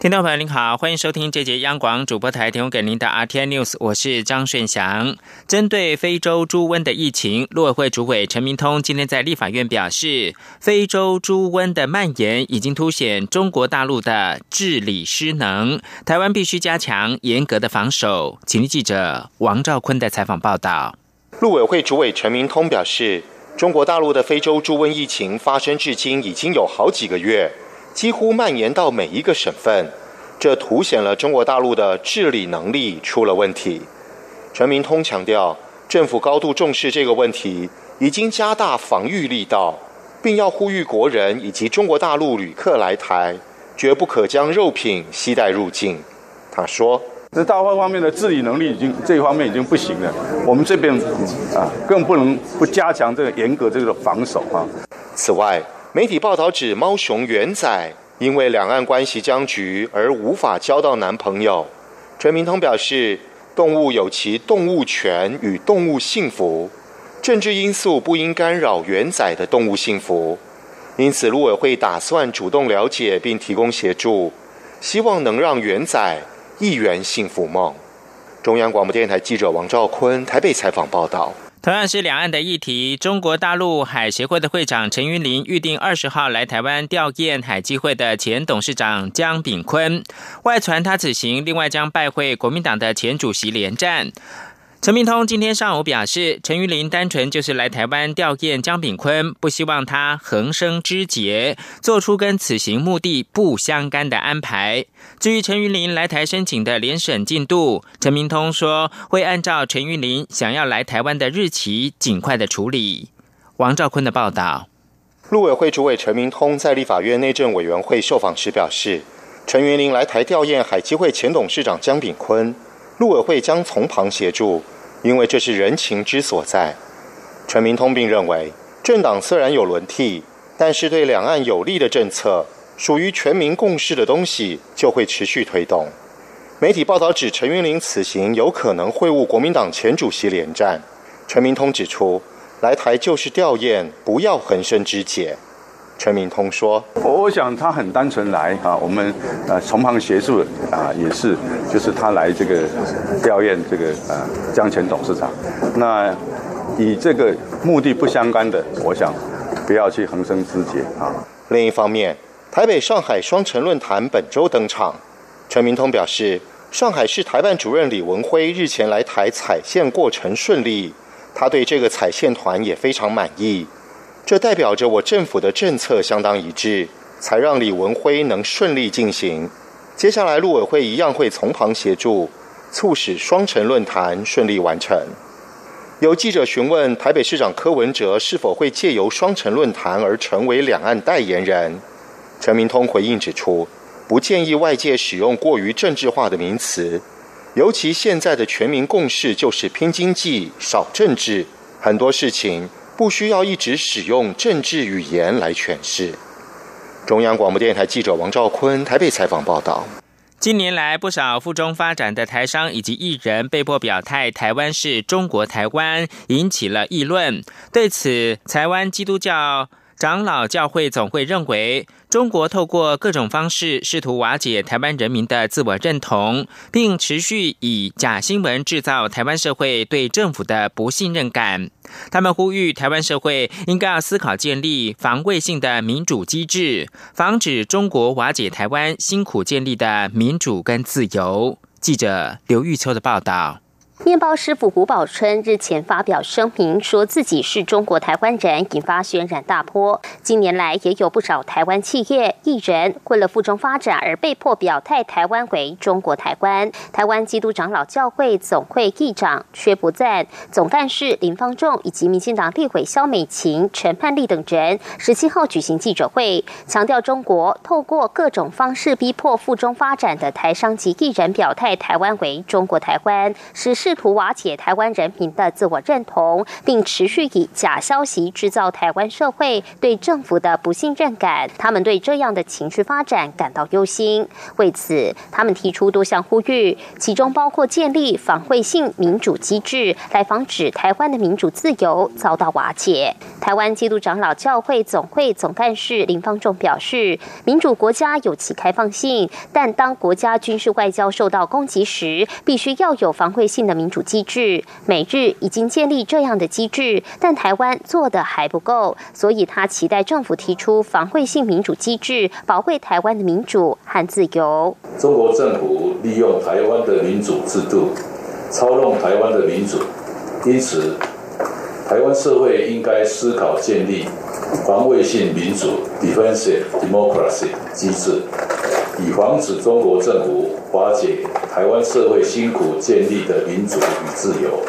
听众朋友您好，欢迎收听这节央广主播台提供给您的 RTN News，我是张顺祥。针对非洲猪瘟的疫情，陆委会主委陈明通今天在立法院表示，非洲猪瘟的蔓延已经凸显中国大陆的治理失能，台湾必须加强严格的防守。请记者王兆坤的采访报道。陆委会主委陈明通表示，中国大陆的非洲猪瘟疫情发生至今已经有好几个月。几乎蔓延到每一个省份，这凸显了中国大陆的治理能力出了问题。陈明通强调，政府高度重视这个问题，已经加大防御力道，并要呼吁国人以及中国大陆旅客来台，绝不可将肉品携带入境。他说：“这大陆方面的治理能力已经这一方面已经不行了，我们这边啊更不能不加强这个严格这个防守啊。”此外。媒体报道指，猫熊元仔因为两岸关系僵局而无法交到男朋友。陈明通表示，动物有其动物权与动物幸福，政治因素不应干扰元仔的动物幸福。因此，陆委会打算主动了解并提供协助，希望能让元仔一圆幸福梦。中央广播电台记者王兆坤台北采访报道。同样是两岸的议题，中国大陆海协会的会长陈云林预定二十号来台湾吊唁海基会的前董事长江炳坤，外传他此行另外将拜会国民党的前主席连战。陈明通今天上午表示，陈玉林单纯就是来台湾吊唁江炳坤，不希望他横生枝节，做出跟此行目的不相干的安排。至于陈玉林来台申请的联审进度，陈明通说会按照陈玉林想要来台湾的日期，尽快的处理。王兆坤的报道。陆委会主委陈明通在立法院内政委员会受访时表示，陈云林来台吊唁海基会前董事长江炳坤。陆委会将从旁协助，因为这是人情之所在。陈明通并认为，政党虽然有轮替，但是对两岸有利的政策，属于全民共识的东西，就会持续推动。媒体报道指，陈云林此行有可能会晤国民党前主席连战。陈明通指出，来台就是吊唁，不要横生枝节。陈明通说：“我想他很单纯来啊，我们呃从旁协助啊，也是就是他来这个调研这个呃江前董事长。那以这个目的不相干的，我想不要去横生枝节啊。另一方面，台北上海双城论坛本周登场，陈明通表示，上海市台办主任李文辉日前来台采线过程顺利，他对这个采线团也非常满意。”这代表着我政府的政策相当一致，才让李文辉能顺利进行。接下来，陆委会一样会从旁协助，促使双城论坛顺利完成。有记者询问台北市长柯文哲是否会借由双城论坛而成为两岸代言人，陈明通回应指出，不建议外界使用过于政治化的名词，尤其现在的全民共识就是拼经济少政治，很多事情。不需要一直使用政治语言来诠释。中央广播电台记者王兆坤台北采访报道：近年来，不少附中发展的台商以及艺人被迫表态“台湾是中国台湾”，引起了议论。对此，台湾基督教。长老教会总会认为，中国透过各种方式试图瓦解台湾人民的自我认同，并持续以假新闻制造台湾社会对政府的不信任感。他们呼吁台湾社会应该要思考建立防卫性的民主机制，防止中国瓦解台湾辛苦建立的民主跟自由。记者刘玉秋的报道。面包师傅胡宝春日前发表声明，说自己是中国台湾人，引发轩然大波。近年来，也有不少台湾企业艺人为了附中发展而被迫表态台湾为中国台湾。台湾基督长老教会总会议长薛不赞、总干事林方仲以及民进党立委肖美琴、陈盼丽等人，十七号举行记者会，强调中国透过各种方式逼迫附中发展的台商及艺人表态台湾为中国台湾，实。试图瓦解台湾人民的自我认同，并持续以假消息制造台湾社会对政府的不信任感。他们对这样的情绪发展感到忧心。为此，他们提出多项呼吁，其中包括建立防卫性民主机制，来防止台湾的民主自由遭到瓦解。台湾基督长老教会总会总干事林方仲表示，民主国家有其开放性，但当国家军事外交受到攻击时，必须要有防卫性的民主机制。美日已经建立这样的机制，但台湾做的还不够，所以他期待政府提出防卫性民主机制，保卫台湾的民主和自由。中国政府利用台湾的民主制度，操弄台湾的民主，因此。台湾社会应该思考建立防卫性民主 （defensive democracy） 机制，以防止中国政府瓦解台湾社会辛苦建立的民主与自由。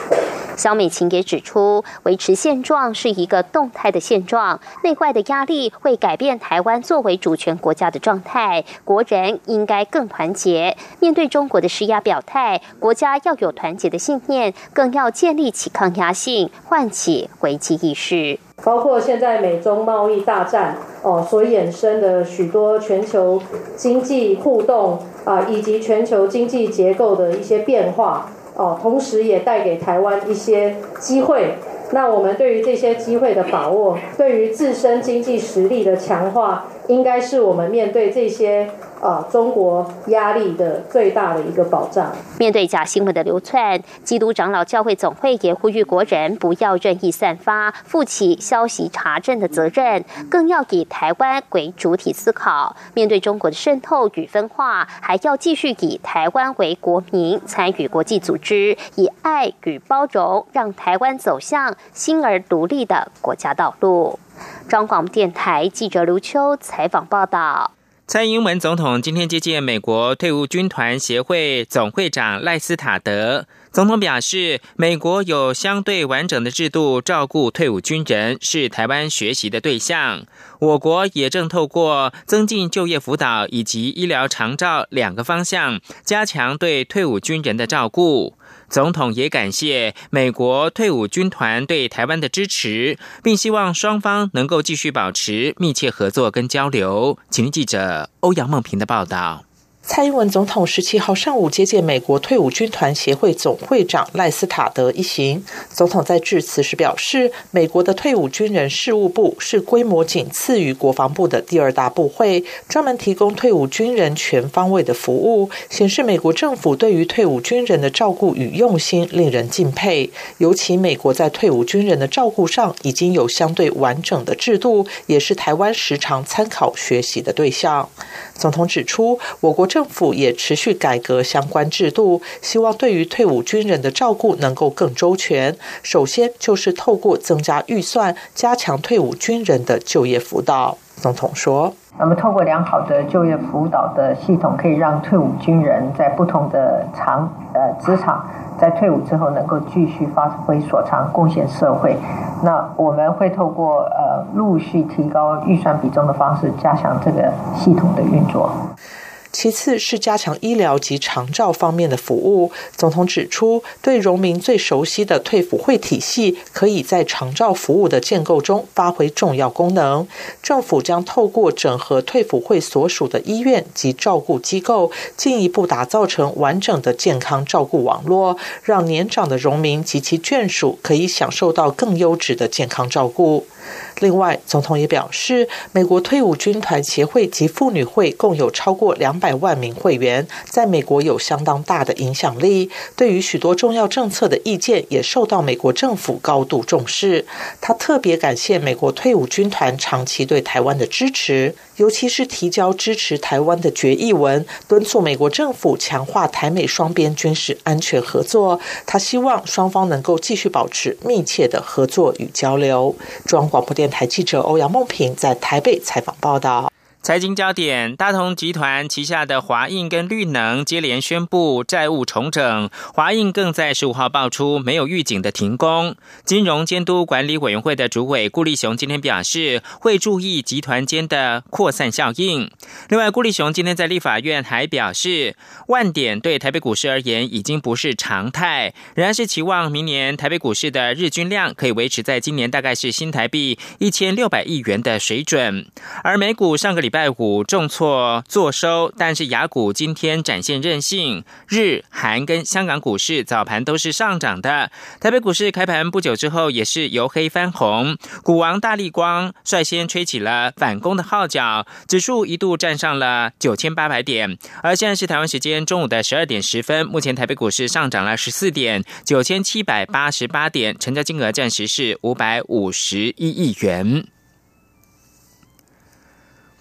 肖美琴也指出，维持现状是一个动态的现状，内外的压力会改变台湾作为主权国家的状态。国人应该更团结，面对中国的施压表态，国家要有团结的信念，更要建立起抗压性，唤起危机意识。包括现在美中贸易大战哦所衍生的许多全球经济互动啊，以及全球经济结构的一些变化。哦，同时也带给台湾一些机会。那我们对于这些机会的把握，对于自身经济实力的强化，应该是我们面对这些。啊，中国压力的最大的一个保障。面对假新闻的流窜，基督长老教会总会也呼吁国人不要任意散发，负起消息查证的责任，更要以台湾为主体思考。面对中国的渗透与分化，还要继续以台湾为国民参与国际组织，以爱与包容，让台湾走向新而独立的国家道路。中广电台记者刘秋采访报道。蔡英文总统今天接见美国退伍军团协会总会长赖斯塔德。总统表示，美国有相对完整的制度照顾退伍军人，是台湾学习的对象。我国也正透过增进就业辅导以及医疗长照两个方向，加强对退伍军人的照顾。总统也感谢美国退伍军团对台湾的支持，并希望双方能够继续保持密切合作跟交流。请记者欧阳梦平的报道。蔡英文总统十七号上午接见美国退伍军团协会总会长赖斯塔德一行。总统在致辞时表示，美国的退伍军人事务部是规模仅次于国防部的第二大部会，专门提供退伍军人全方位的服务，显示美国政府对于退伍军人的照顾与用心令人敬佩。尤其美国在退伍军人的照顾上已经有相对完整的制度，也是台湾时常参考学习的对象。总统指出，我国政政府也持续改革相关制度，希望对于退伍军人的照顾能够更周全。首先就是透过增加预算，加强退伍军人的就业辅导。总统说：“那么，透过良好的就业辅导的系统，可以让退伍军人在不同的场呃职场。”在退伍之后，能够继续发挥所长，贡献社会。那我们会透过呃陆续提高预算比重的方式，加强这个系统的运作。其次是加强医疗及长照方面的服务。总统指出，对荣民最熟悉的退辅会体系，可以在长照服务的建构中发挥重要功能。政府将透过整合退辅会所属的医院及照顾机构，进一步打造成完整的健康照顾网络，让年长的荣民及其眷属可以享受到更优质的健康照顾。另外，总统也表示，美国退伍军团协会及妇女会共有超过两百万名会员，在美国有相当大的影响力。对于许多重要政策的意见，也受到美国政府高度重视。他特别感谢美国退伍军团长期对台湾的支持，尤其是提交支持台湾的决议文，敦促美国政府强化台美双边军事安全合作。他希望双方能够继续保持密切的合作与交流。中央广播电。台记者欧阳梦平在台北采访报道。财经焦点：大同集团旗下的华映跟绿能接连宣布债务重整，华映更在十五号爆出没有预警的停工。金融监督管理委员会的主委顾立雄今天表示，会注意集团间的扩散效应。另外，顾立雄今天在立法院还表示，万点对台北股市而言已经不是常态，仍然是期望明年台北股市的日均量可以维持在今年大概是新台币一千六百亿元的水准。而美股上个礼。礼拜五重挫坐收，但是雅股今天展现韧性，日韩跟香港股市早盘都是上涨的。台北股市开盘不久之后也是由黑翻红，股王大力光率先吹起了反攻的号角，指数一度站上了九千八百点。而现在是台湾时间中午的十二点十分，目前台北股市上涨了十四点，九千七百八十八点，成交金额暂时是五百五十一亿元。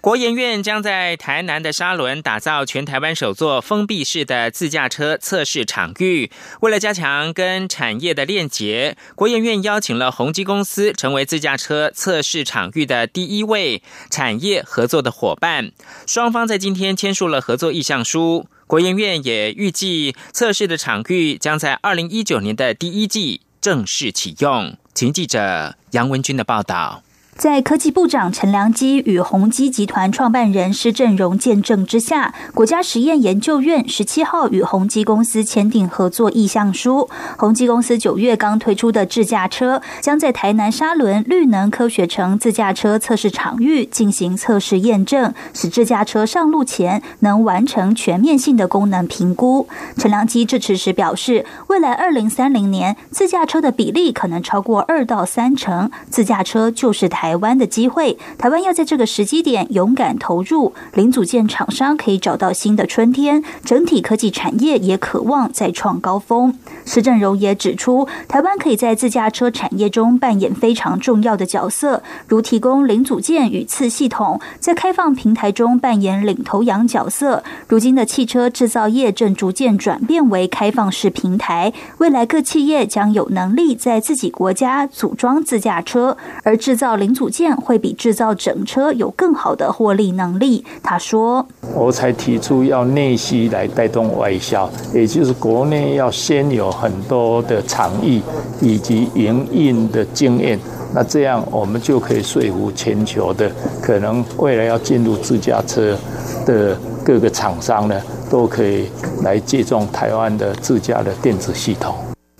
国研院将在台南的沙仑打造全台湾首座封闭式的自驾车测试场域。为了加强跟产业的链接，国研院邀请了宏基公司成为自驾车测试场域的第一位产业合作的伙伴。双方在今天签署了合作意向书。国研院也预计测试的场域将在二零一九年的第一季正式启用。请记者杨文军的报道。在科技部长陈良基与宏基集团创办人施正荣见证之下，国家实验研究院十七号与宏基公司签订合作意向书。宏基公司九月刚推出的自驾车，将在台南沙仑绿能科学城自驾车测试场域进行测试验证，使自驾车上路前能完成全面性的功能评估。陈良基致辞时表示，未来二零三零年自驾车的比例可能超过二到三成，自驾车就是台。台湾的机会，台湾要在这个时机点勇敢投入，零组件厂商可以找到新的春天，整体科技产业也渴望再创高峰。施正荣也指出，台湾可以在自驾车产业中扮演非常重要的角色，如提供零组件与次系统，在开放平台中扮演领头羊角色。如今的汽车制造业正逐渐转变为开放式平台，未来各企业将有能力在自己国家组装自驾车，而制造零。组件会比制造整车有更好的获利能力。他说：“我才提出要内需来带动外销，也就是国内要先有很多的厂艺以及营运的经验，那这样我们就可以说服全球的可能未来要进入自驾车的各个厂商呢，都可以来借重台湾的自驾的电子系统。”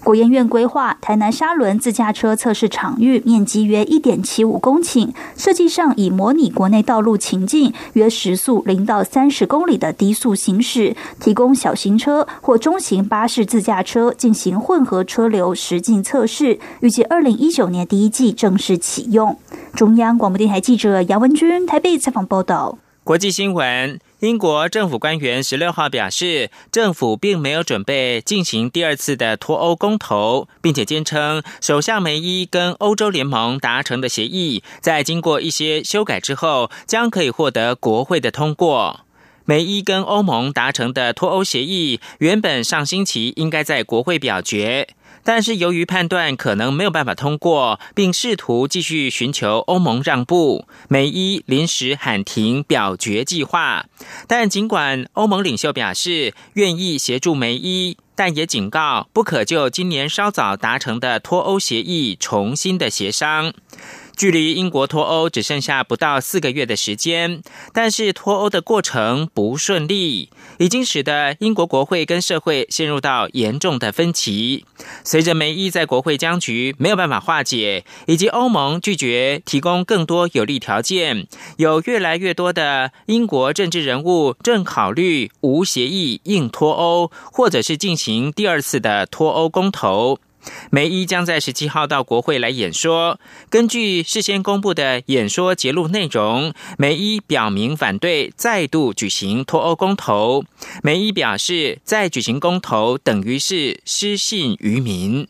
国研院规划台南沙仑自驾车测试场域面积约一点七五公顷，设计上以模拟国内道路情境，约时速零到三十公里的低速行驶，提供小型车或中型巴士自驾车进行混合车流实境测试。预计二零一九年第一季正式启用。中央广播电台记者杨文君台北采访报道。国际新闻。英国政府官员十六号表示，政府并没有准备进行第二次的脱欧公投，并且坚称首相梅伊跟欧洲联盟达成的协议，在经过一些修改之后，将可以获得国会的通过。梅伊跟欧盟达成的脱欧协议，原本上星期应该在国会表决。但是由于判断可能没有办法通过，并试图继续寻求欧盟让步，梅伊临时喊停表决计划。但尽管欧盟领袖表示愿意协助梅伊，但也警告不可就今年稍早达成的脱欧协议重新的协商。距离英国脱欧只剩下不到四个月的时间，但是脱欧的过程不顺利，已经使得英国国会跟社会陷入到严重的分歧。随着梅伊在国会僵局没有办法化解，以及欧盟拒绝提供更多有利条件，有越来越多的英国政治人物正考虑无协议硬脱欧，或者是进行第二次的脱欧公投。梅伊将在十七号到国会来演说。根据事先公布的演说节录内容，梅伊表明反对再度举行脱欧公投。梅伊表示，再举行公投等于是失信于民。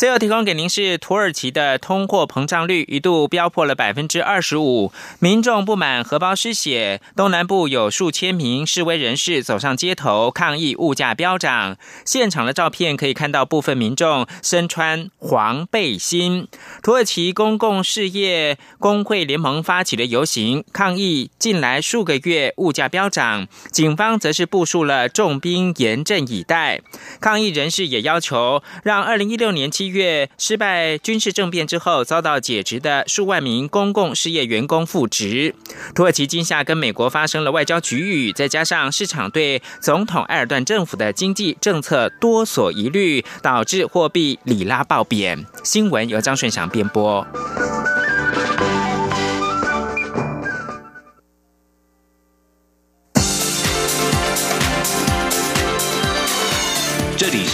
最后提供给您是土耳其的通货膨胀率一度飙破了百分之二十五，民众不满荷包失血，东南部有数千名示威人士走上街头抗议物价飙涨。现场的照片可以看到部分民众身穿黄背心。土耳其公共事业工会联盟发起的游行抗议近来数个月物价飙涨，警方则是部署了重兵严阵以待。抗议人士也要求让二零一六年七。月失败军事政变之后遭到解职的数万名公共事业员工复职。土耳其今夏跟美国发生了外交局域，再加上市场对总统埃尔段政府的经济政策多所疑虑，导致货币里拉爆贬。新闻由张顺祥编播。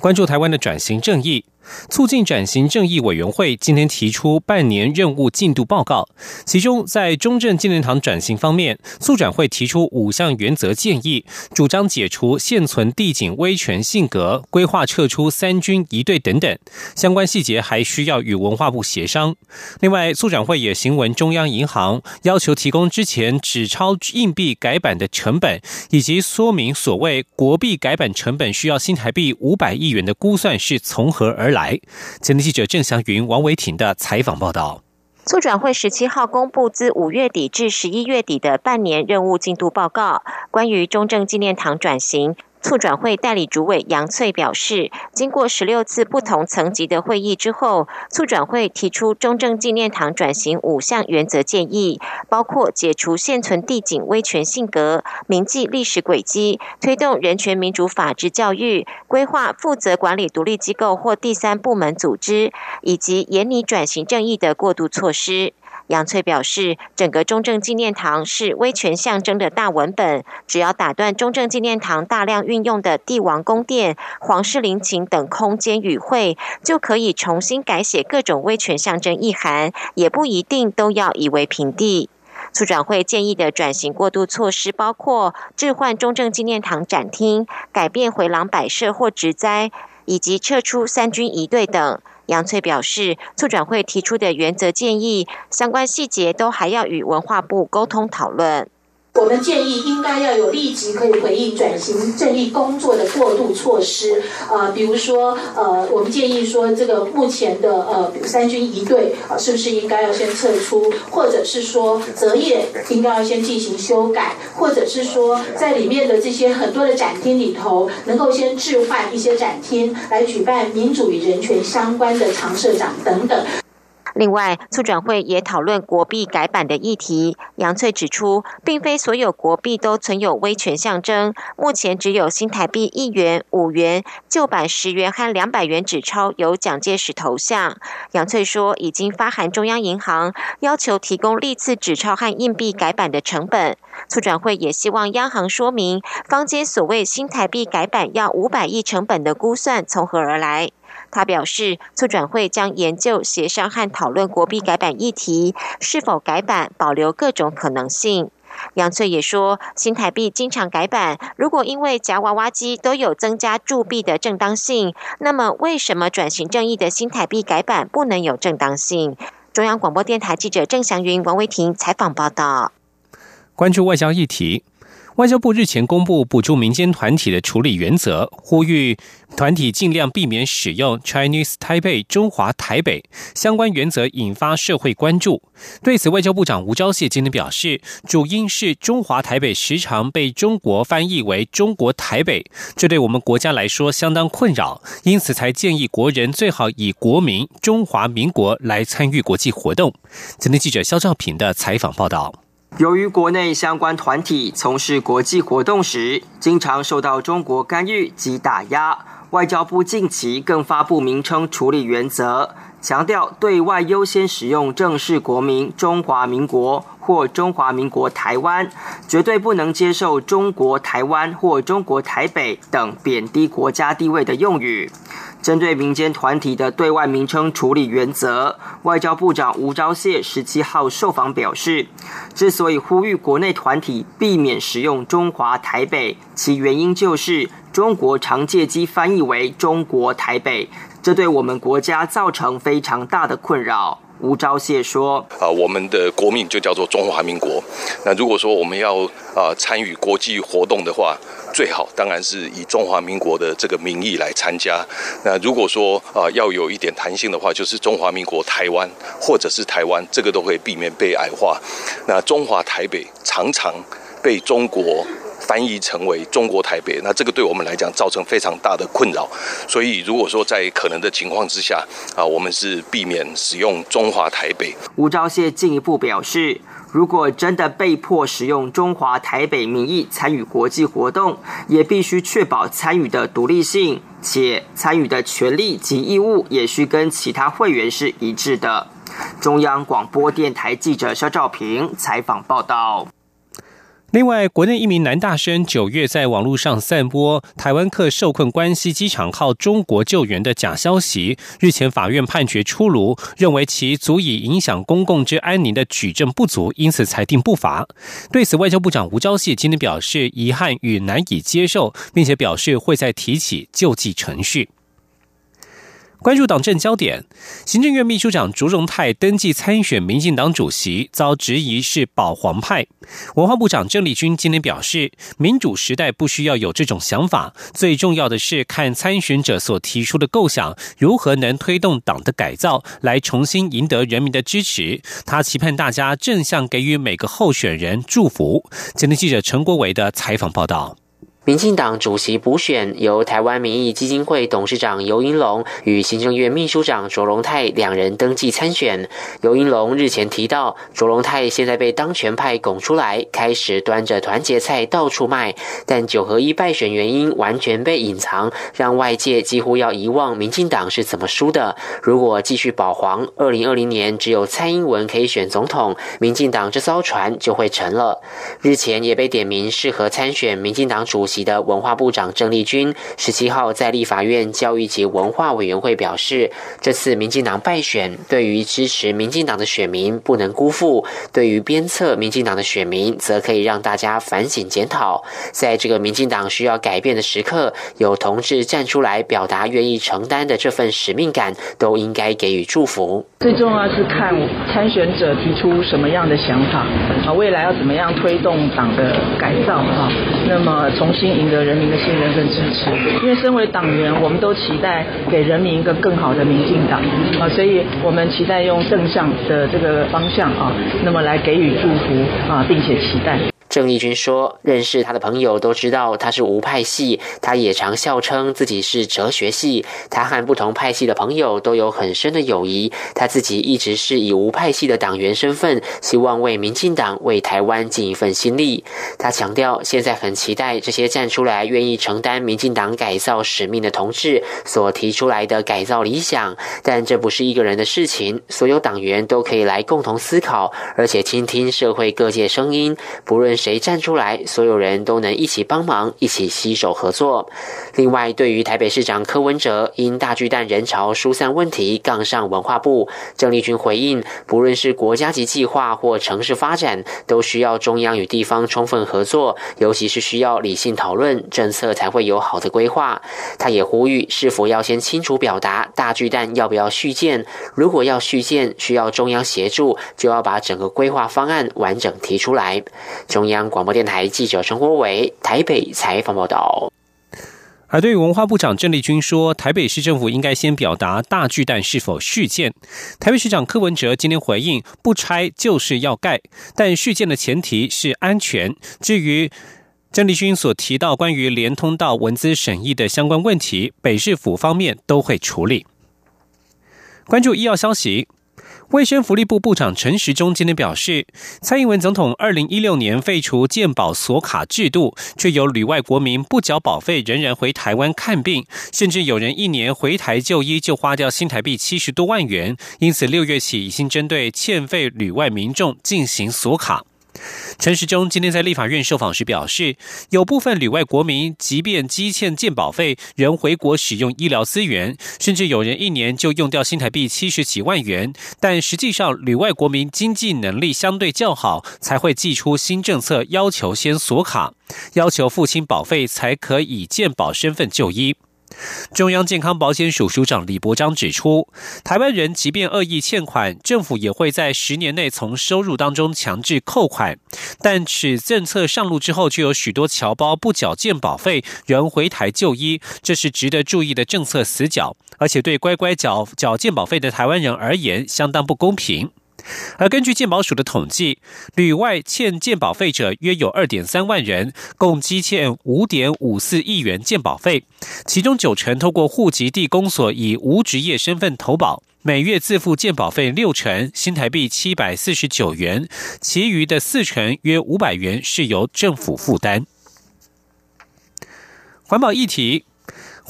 关注台湾的转型正义。促进转型正义委员会今天提出半年任务进度报告，其中在中正纪念堂转型方面，促转会提出五项原则建议，主张解除现存地景威权性格，规划撤出三军一队等等。相关细节还需要与文化部协商。另外，促转会也行文中央银行，要求提供之前纸钞硬币改版的成本，以及说明所谓国币改版成本需要新台币五百亿元的估算是从何而来。前天记者郑祥云、王维婷的采访报道。促转会十七号公布自五月底至十一月底的半年任务进度报告，关于中正纪念堂转型。促转会代理主委杨翠表示，经过十六次不同层级的会议之后，促转会提出中正纪念堂转型五项原则建议，包括解除现存地景威权性格、铭记历史轨迹、推动人权民主法治教育、规划负责管理独立机构或第三部门组织，以及严拟转型正义的过渡措施。杨翠表示，整个中正纪念堂是威权象征的大文本，只要打断中正纪念堂大量运用的帝王宫殿、皇室陵寝等空间与会，就可以重新改写各种威权象征意涵，也不一定都要夷为平地。促转会建议的转型过渡措施包括置换中正纪念堂展厅、改变回廊摆设或植栽，以及撤出三军仪队等。杨翠表示，促转会提出的原则建议，相关细节都还要与文化部沟通讨论。我们建议应该要有立即可以回应转型正义工作的过渡措施，呃，比如说，呃，我们建议说，这个目前的呃三军一队啊，是不是应该要先撤出，或者是说择业应该要先进行修改，或者是说在里面的这些很多的展厅里头，能够先置换一些展厅来举办民主与人权相关的常设展等等。另外，促转会也讨论国币改版的议题。杨翠指出，并非所有国币都存有威权象征，目前只有新台币一元、五元、旧版十元和两百元纸钞有蒋介石头像。杨翠说，已经发函中央银行，要求提供历次纸钞和硬币改版的成本。促转会也希望央行说明，坊间所谓新台币改版要五百亿成本的估算从何而来。他表示，促转会将研究、协商和讨论国币改版议题，是否改版，保留各种可能性。杨翠也说，新台币经常改版，如果因为夹娃娃机都有增加铸币的正当性，那么为什么转型正义的新台币改版不能有正当性？中央广播电台记者郑祥云、王维婷采访报道。关注外交议题。外交部日前公布补助民间团体的处理原则，呼吁团体尽量避免使用 “Chinese Taipei” 中华台北相关原则，引发社会关注。对此，外交部长吴钊燮今天表示，主因是中华台北时常被中国翻译为中国台北，这对我们国家来说相当困扰，因此才建议国人最好以国民中华民国来参与国际活动。今天记者肖兆平的采访报道。由于国内相关团体从事国际活动时，经常受到中国干预及打压，外交部近期更发布名称处理原则，强调对外优先使用正式国名“中华民国”或“中华民国台湾”，绝对不能接受“中国台湾”或“中国台北”等贬低国家地位的用语。针对民间团体的对外名称处理原则，外交部长吴钊燮十七号受访表示，之所以呼吁国内团体避免使用“中华台北”，其原因就是中国常借机翻译为“中国台北”，这对我们国家造成非常大的困扰。吴钊燮说：“啊，我们的国名就叫做中华民国。那如果说我们要啊参与国际活动的话，最好当然是以中华民国的这个名义来参加。那如果说啊要有一点弹性的话，就是中华民国台湾或者是台湾，这个都会避免被矮化。那中华台北常常被中国。”翻译成为中国台北，那这个对我们来讲造成非常大的困扰。所以，如果说在可能的情况之下，啊，我们是避免使用中华台北。吴钊燮进一步表示，如果真的被迫使用中华台北名义参与国际活动，也必须确保参与的独立性，且参与的权利及义务也需跟其他会员是一致的。中央广播电台记者肖照平采访报道。另外，国内一名男大生九月在网络上散播台湾客受困关西机场靠中国救援的假消息，日前法院判决出炉，认为其足以影响公共之安宁的举证不足，因此裁定不罚。对此，外交部长吴钊燮今天表示遗憾与难以接受，并且表示会再提起救济程序。关注党政焦点，行政院秘书长卓荣泰登记参选民进党主席，遭质疑是保皇派。文化部长郑丽君今天表示，民主时代不需要有这种想法，最重要的是看参选者所提出的构想如何能推动党的改造，来重新赢得人民的支持。他期盼大家正向给予每个候选人祝福。今天记者陈国维的采访报道。民进党主席补选由台湾民意基金会董事长尤英龙与行政院秘书长卓荣泰两人登记参选。尤英龙日前提到，卓荣泰现在被当权派拱出来，开始端着团结菜到处卖，但九合一败选原因完全被隐藏，让外界几乎要遗忘民进党是怎么输的。如果继续保皇，二零二零年只有蔡英文可以选总统，民进党这艘船就会沉了。日前也被点名适合参选民进党主席。的文化部长郑丽君十七号在立法院教育及文化委员会表示，这次民进党败选，对于支持民进党的选民不能辜负；对于鞭策民进党的选民，则可以让大家反省检讨。在这个民进党需要改变的时刻，有同志站出来表达愿意承担的这份使命感，都应该给予祝福。最重要是看参选者提出什么样的想法啊，未来要怎么样推动党的改造啊？那么从新。赢得人民的信任跟支持，因为身为党员，我们都期待给人民一个更好的民进党啊，所以我们期待用正向的这个方向啊，那么来给予祝福啊，并且期待。郑丽君说：“认识他的朋友都知道他是无派系，他也常笑称自己是哲学系。他和不同派系的朋友都有很深的友谊。他自己一直是以无派系的党员身份，希望为民进党、为台湾尽一份心力。他强调，现在很期待这些站出来愿意承担民进党改造使命的同志所提出来的改造理想。但这不是一个人的事情，所有党员都可以来共同思考，而且倾听社会各界声音，不论。”谁站出来，所有人都能一起帮忙，一起携手合作。另外，对于台北市长柯文哲因大巨蛋人潮疏散问题杠上文化部，郑丽君回应：不论是国家级计划或城市发展，都需要中央与地方充分合作，尤其是需要理性讨论政策，才会有好的规划。他也呼吁，是否要先清楚表达大巨蛋要不要续建？如果要续建，需要中央协助，就要把整个规划方案完整提出来。中央广播电台记者陈国伟台北采访报道。而对于文化部长郑丽君说，台北市政府应该先表达大巨蛋是否续建。台北市长柯文哲今天回应，不拆就是要盖，但续建的前提是安全。至于郑丽君所提到关于连通道文资审议的相关问题，北市府方面都会处理。关注医药消息。卫生福利部部长陈时中今天表示，蔡英文总统二零一六年废除健保锁卡制度，却有旅外国民不缴保费仍然回台湾看病，甚至有人一年回台就医就花掉新台币七十多万元。因此，六月起已经针对欠费旅外民众进行锁卡。陈时中今天在立法院受访时表示，有部分旅外国民即便积欠健保费，仍回国使用医疗资源，甚至有人一年就用掉新台币七十几万元。但实际上，旅外国民经济能力相对较好，才会寄出新政策，要求先锁卡，要求付清保费才可以健保身份就医。中央健康保险署署长李伯章指出，台湾人即便恶意欠款，政府也会在十年内从收入当中强制扣款。但此政策上路之后，就有许多侨胞不缴健保费，仍回台就医，这是值得注意的政策死角，而且对乖乖缴缴健保费的台湾人而言，相当不公平。而根据健保署的统计，旅外欠健保费者约有二点三万人，共积欠五点五四亿元健保费，其中九成透过户籍地公所以无职业身份投保，每月自付健保费六成，新台币七百四十九元，其余的四成约五百元是由政府负担。环保议题。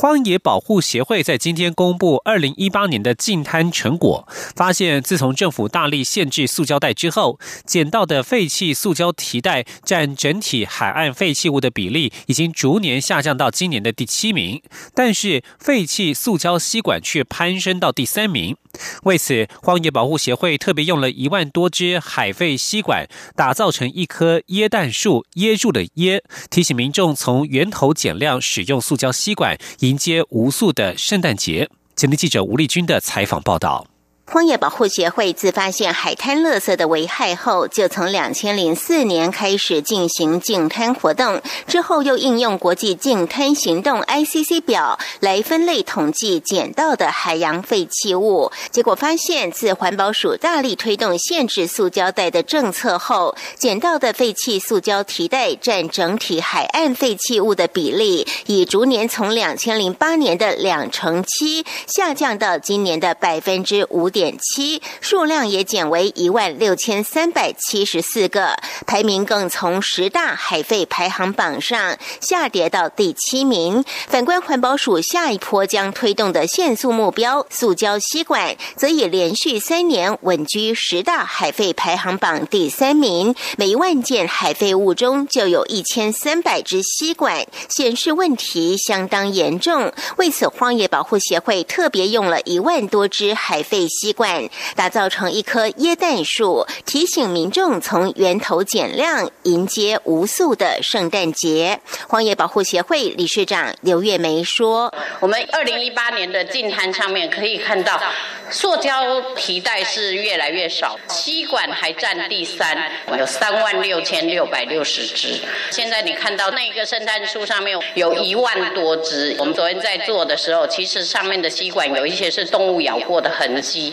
荒野保护协会在今天公布二零一八年的净滩成果，发现自从政府大力限制塑胶袋之后，捡到的废弃塑胶提袋占整体海岸废弃物的比例已经逐年下降到今年的第七名，但是废弃塑胶吸管却攀升到第三名。为此，荒野保护协会特别用了一万多支海废吸管，打造成一棵椰蛋树，椰树的椰，提醒民众从源头减量使用塑胶吸管。迎接无数的圣诞节。前天记者吴丽君的采访报道。荒野保护协会自发现海滩垃圾的危害后，就从两千零四年开始进行净滩活动，之后又应用国际净滩行动 （ICC） 表来分类统计捡到的海洋废弃物。结果发现，自环保署大力推动限制塑胶袋的政策后，捡到的废弃塑胶提袋占整体海岸废弃物的比例，已逐年从两千零八年的两成七下降到今年的百分之五点。点七数量也减为一万六千三百七十四个，排名更从十大海废排行榜上下跌到第七名。反观环保署下一波将推动的限塑目标，塑胶吸管则已连续三年稳居十大海废排行榜第三名。每万件海废物中就有一千三百只吸管，显示问题相当严重。为此，荒野保护协会特别用了一万多支海废吸。习惯打造成一棵椰蛋树，提醒民众从源头减量，迎接无数的圣诞节。荒野保护协会理事长刘月梅说：“我们二零一八年的净滩上面可以看到，塑胶提袋是越来越少，吸管还占第三，有三万六千六百六十只。现在你看到那个圣诞树上面有一万多只。我们昨天在做的时候，其实上面的吸管有一些是动物咬过的痕迹。”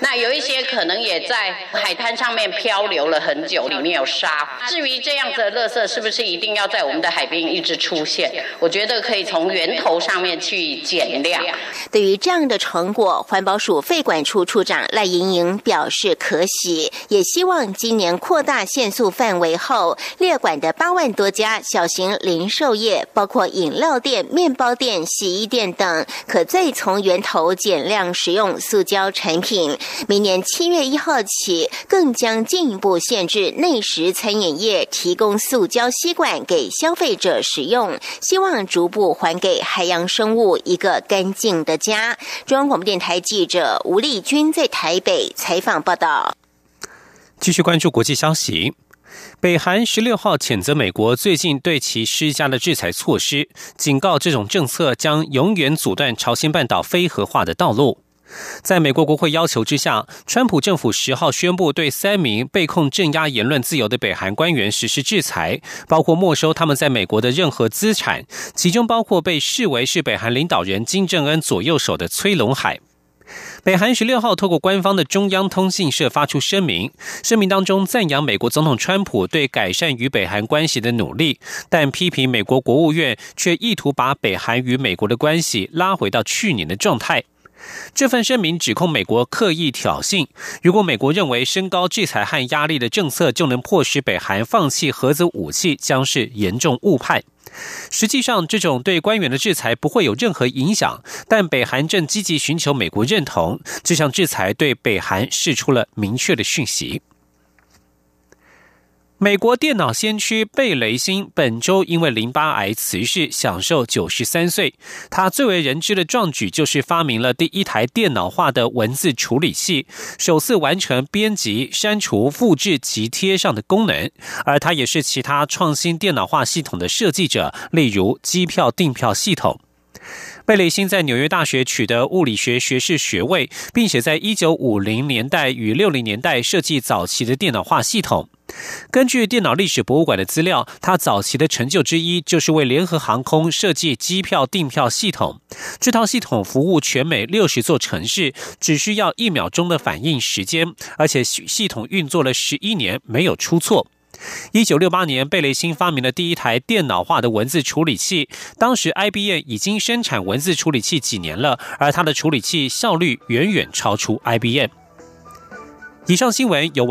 那有一些可能也在海滩上面漂流了很久，里面有沙。至于这样子的垃圾是不是一定要在我们的海边一直出现？我觉得可以从源头上面去减量。对于这样的成果，环保署废管处处长赖莹莹表示可喜，也希望今年扩大限速范围后，列管的八万多家小型零售业，包括饮料店、面包店、洗衣店等，可再从源头减量使用塑胶产品。明年七月一号起，更将进一步限制内食餐饮业提供塑胶吸管给消费者使用，希望逐步还给海洋生物一个干净的家。中央广播电台记者吴丽君在台北采访报道。继续关注国际消息，北韩十六号谴责美国最近对其施加的制裁措施，警告这种政策将永远阻断朝鲜半岛非核化的道路。在美国国会要求之下，川普政府十号宣布对三名被控镇压言论自由的北韩官员实施制裁，包括没收他们在美国的任何资产，其中包括被视为是北韩领导人金正恩左右手的崔龙海。北韩十六号透过官方的中央通信社发出声明，声明当中赞扬美国总统川普对改善与北韩关系的努力，但批评美国国务院却意图把北韩与美国的关系拉回到去年的状态。这份声明指控美国刻意挑衅。如果美国认为升高制裁和压力的政策就能迫使北韩放弃核子武器，将是严重误判。实际上，这种对官员的制裁不会有任何影响。但北韩正积极寻求美国认同，这项制裁对北韩释出了明确的讯息。美国电脑先驱贝雷星本周因为淋巴癌辞世，享受九十三岁。他最为人知的壮举就是发明了第一台电脑化的文字处理器，首次完成编辑、删除、复制及贴上的功能。而他也是其他创新电脑化系统的设计者，例如机票订票系统。贝雷星在纽约大学取得物理学学士学位，并且在一九五零年代与六零年代设计早期的电脑化系统。根据电脑历史博物馆的资料，他早期的成就之一就是为联合航空设计机票订票系统。这套系统服务全美六十座城市，只需要一秒钟的反应时间，而且系统运作了十一年没有出错。一九六八年，贝雷星发明了第一台电脑化的文字处理器。当时，IBM 已经生产文字处理器几年了，而它的处理器效率远远超出 IBM。以上新闻由。